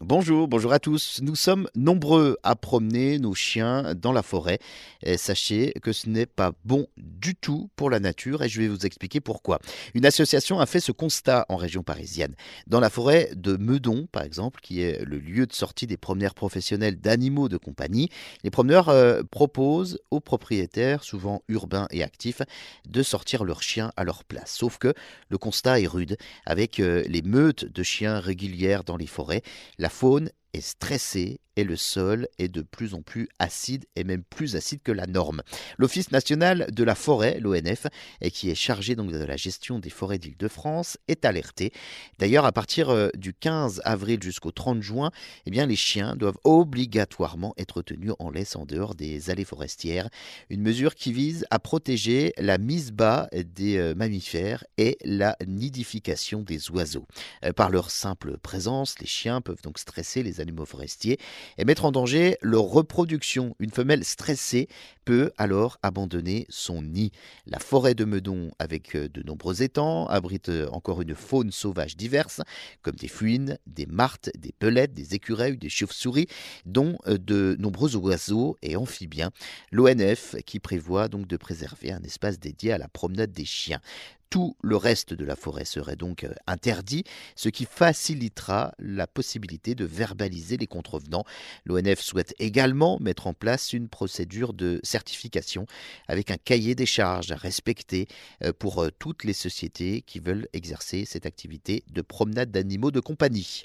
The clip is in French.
Bonjour, bonjour à tous. Nous sommes nombreux à promener nos chiens dans la forêt. sachez que ce n'est pas bon du tout pour la nature et je vais vous expliquer pourquoi. Une association a fait ce constat en région parisienne. Dans la forêt de Meudon, par exemple, qui est le lieu de sortie des promeneurs professionnels d'animaux de compagnie, les promeneurs euh, proposent aux propriétaires, souvent urbains et actifs, de sortir leurs chiens à leur place. Sauf que le constat est rude. Avec euh, les meutes de chiens régulières dans les forêts, faune est stressée et le sol est de plus en plus acide et même plus acide que la norme. L'Office national de la forêt, l'ONF, qui est chargé donc de la gestion des forêts d'Île-de-France, est alerté. D'ailleurs, à partir euh, du 15 avril jusqu'au 30 juin, eh bien, les chiens doivent obligatoirement être tenus en laisse en dehors des allées forestières. Une mesure qui vise à protéger la mise bas des euh, mammifères et la nidification des oiseaux. Euh, par leur simple présence, les chiens peuvent donc stresser les animaux forestiers et mettre en danger leur reproduction. Une femelle stressée peut alors abandonner son nid. La forêt de Meudon, avec euh, de nombreux étangs, abrite euh, encore une faune sauvage diverse, comme des fouines, des martes, des pelettes, des écureuils, des chauves-souris, dont euh, de nombreux oiseaux et amphibiens. L'ONF qui prévoit donc de préserver un espace dédié à la promenade des chiens. Tout le reste de la forêt serait donc euh, interdit, ce qui facilitera la possibilité de verbaliser les contrevenants. L'ONF souhaite également mettre en place une procédure de certification avec un cahier des charges à respecter euh, pour euh, toutes les sociétés qui veulent exercer cette activité de promenade d'animaux de compagnie.